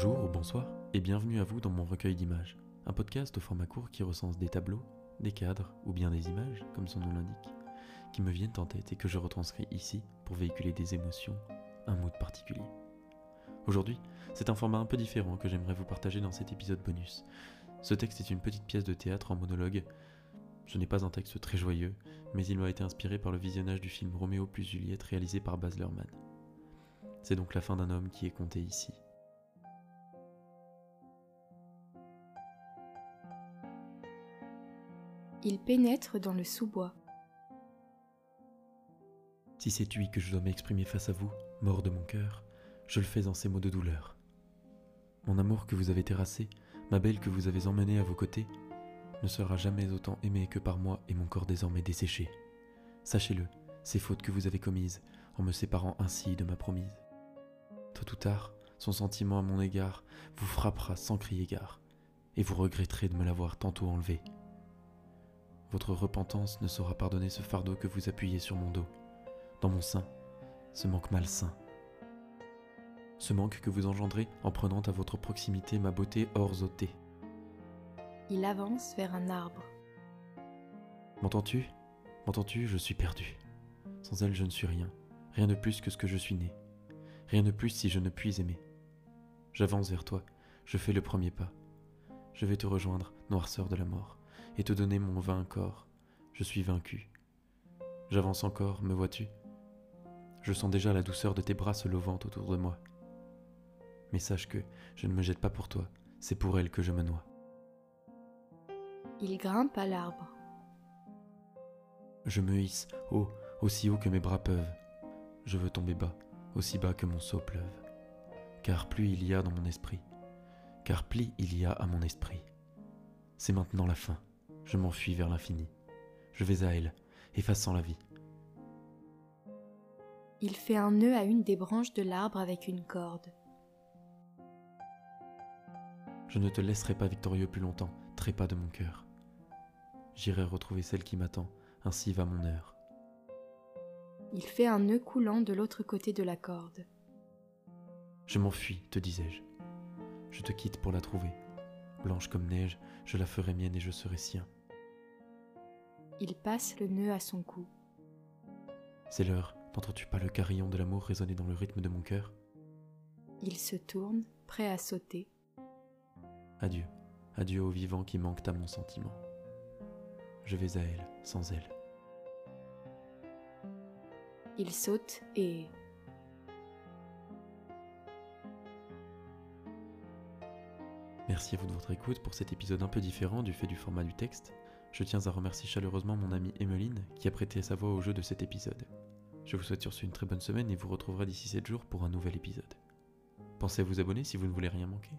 Bonjour ou bonsoir et bienvenue à vous dans mon recueil d'images, un podcast au format court qui recense des tableaux, des cadres ou bien des images, comme son nom l'indique, qui me viennent en tête et que je retranscris ici pour véhiculer des émotions, un mood particulier. Aujourd'hui, c'est un format un peu différent que j'aimerais vous partager dans cet épisode bonus. Ce texte est une petite pièce de théâtre en monologue. Ce n'est pas un texte très joyeux, mais il m'a été inspiré par le visionnage du film Roméo plus Juliette réalisé par Baz Luhrmann. C'est donc la fin d'un homme qui est compté ici. Il pénètre dans le sous-bois. Si c'est lui que je dois m'exprimer face à vous, mort de mon cœur, je le fais en ces mots de douleur. Mon amour que vous avez terrassé, ma belle que vous avez emmenée à vos côtés, ne sera jamais autant aimé que par moi et mon corps désormais desséché. Sachez-le, ces fautes que vous avez commises en me séparant ainsi de ma promise. Tôt ou tard, son sentiment à mon égard vous frappera sans crier gare, et vous regretterez de me l'avoir tantôt enlevé. Votre repentance ne saura pardonner ce fardeau que vous appuyez sur mon dos, dans mon sein, ce manque malsain. Ce manque que vous engendrez en prenant à votre proximité ma beauté hors ôtée. Il avance vers un arbre. M'entends-tu? M'entends-tu? Je suis perdu. Sans elle, je ne suis rien, rien de plus que ce que je suis né. Rien de plus si je ne puis aimer. J'avance vers toi, je fais le premier pas. Je vais te rejoindre, noirceur de la mort, et te donner mon vain corps. Je suis vaincu. J'avance encore, me vois-tu? Je sens déjà la douceur de tes bras se levant autour de moi. Mais sache que je ne me jette pas pour toi, c'est pour elle que je me noie. Il grimpe à l'arbre. Je me hisse haut, aussi haut que mes bras peuvent. Je veux tomber bas, aussi bas que mon seau pleuve. Car plus il y a dans mon esprit, car pli il y a à mon esprit. C'est maintenant la fin, je m'enfuis vers l'infini. Je vais à elle, effaçant la vie. Il fait un nœud à une des branches de l'arbre avec une corde. Je ne te laisserai pas victorieux plus longtemps, trépas de mon cœur. J'irai retrouver celle qui m'attend, ainsi va mon heure. Il fait un nœud coulant de l'autre côté de la corde. Je m'enfuis, te disais-je. Je te quitte pour la trouver. Blanche comme neige, je la ferai mienne et je serai sien. Il passe le nœud à son cou. C'est l'heure, n'entends-tu pas le carillon de l'amour résonner dans le rythme de mon cœur? Il se tourne, prêt à sauter. Adieu, adieu aux vivants qui manquent à mon sentiment. Je vais à elle, sans elle. Il saute et... Merci à vous de votre écoute pour cet épisode un peu différent du fait du format du texte. Je tiens à remercier chaleureusement mon amie Emmeline qui a prêté sa voix au jeu de cet épisode. Je vous souhaite sur ce une très bonne semaine et vous retrouverez d'ici 7 jours pour un nouvel épisode. Pensez à vous abonner si vous ne voulez rien manquer.